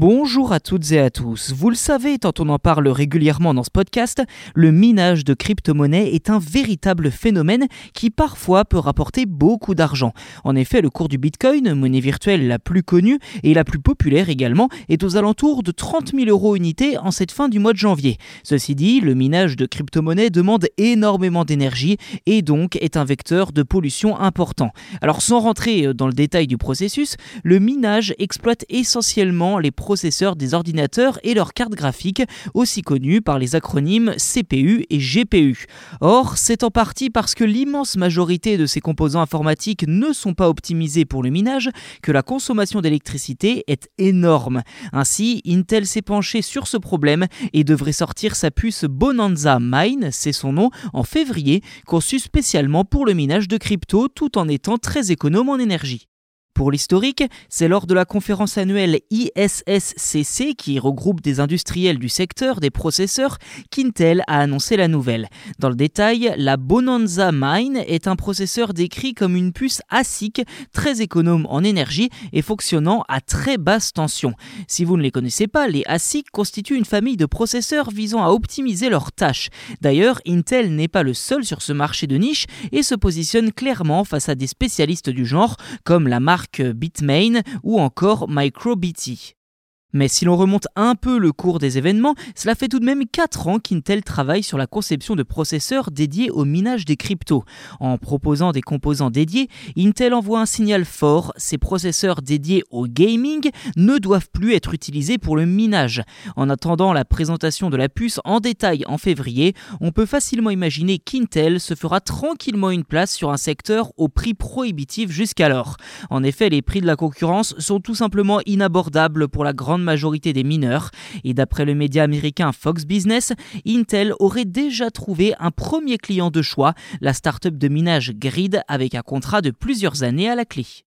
Bonjour à toutes et à tous. Vous le savez, tant on en parle régulièrement dans ce podcast, le minage de crypto-monnaies est un véritable phénomène qui parfois peut rapporter beaucoup d'argent. En effet, le cours du Bitcoin, monnaie virtuelle la plus connue et la plus populaire également, est aux alentours de 30 000 euros unité en cette fin du mois de janvier. Ceci dit, le minage de crypto-monnaies demande énormément d'énergie et donc est un vecteur de pollution important. Alors sans rentrer dans le détail du processus, le minage exploite essentiellement les des ordinateurs et leurs cartes graphiques, aussi connus par les acronymes CPU et GPU. Or, c'est en partie parce que l'immense majorité de ces composants informatiques ne sont pas optimisés pour le minage que la consommation d'électricité est énorme. Ainsi, Intel s'est penché sur ce problème et devrait sortir sa puce Bonanza Mine, c'est son nom, en février, conçue spécialement pour le minage de crypto tout en étant très économe en énergie. Pour l'historique, c'est lors de la conférence annuelle ISSCC qui regroupe des industriels du secteur des processeurs qu'Intel a annoncé la nouvelle. Dans le détail, la Bonanza Mine est un processeur décrit comme une puce ASIC très économe en énergie et fonctionnant à très basse tension. Si vous ne les connaissez pas, les ASIC constituent une famille de processeurs visant à optimiser leurs tâches. D'ailleurs, Intel n'est pas le seul sur ce marché de niche et se positionne clairement face à des spécialistes du genre comme la marque Bitmain ou encore MicroBT. Mais si l'on remonte un peu le cours des événements, cela fait tout de même 4 ans qu'Intel travaille sur la conception de processeurs dédiés au minage des cryptos. En proposant des composants dédiés, Intel envoie un signal fort, ces processeurs dédiés au gaming ne doivent plus être utilisés pour le minage. En attendant la présentation de la puce en détail en février, on peut facilement imaginer qu'Intel se fera tranquillement une place sur un secteur au prix prohibitif jusqu'alors. En effet, les prix de la concurrence sont tout simplement inabordables pour la grande majorité des mineurs. Et d'après le média américain Fox Business, Intel aurait déjà trouvé un premier client de choix, la start-up de minage Grid, avec un contrat de plusieurs années à la clé.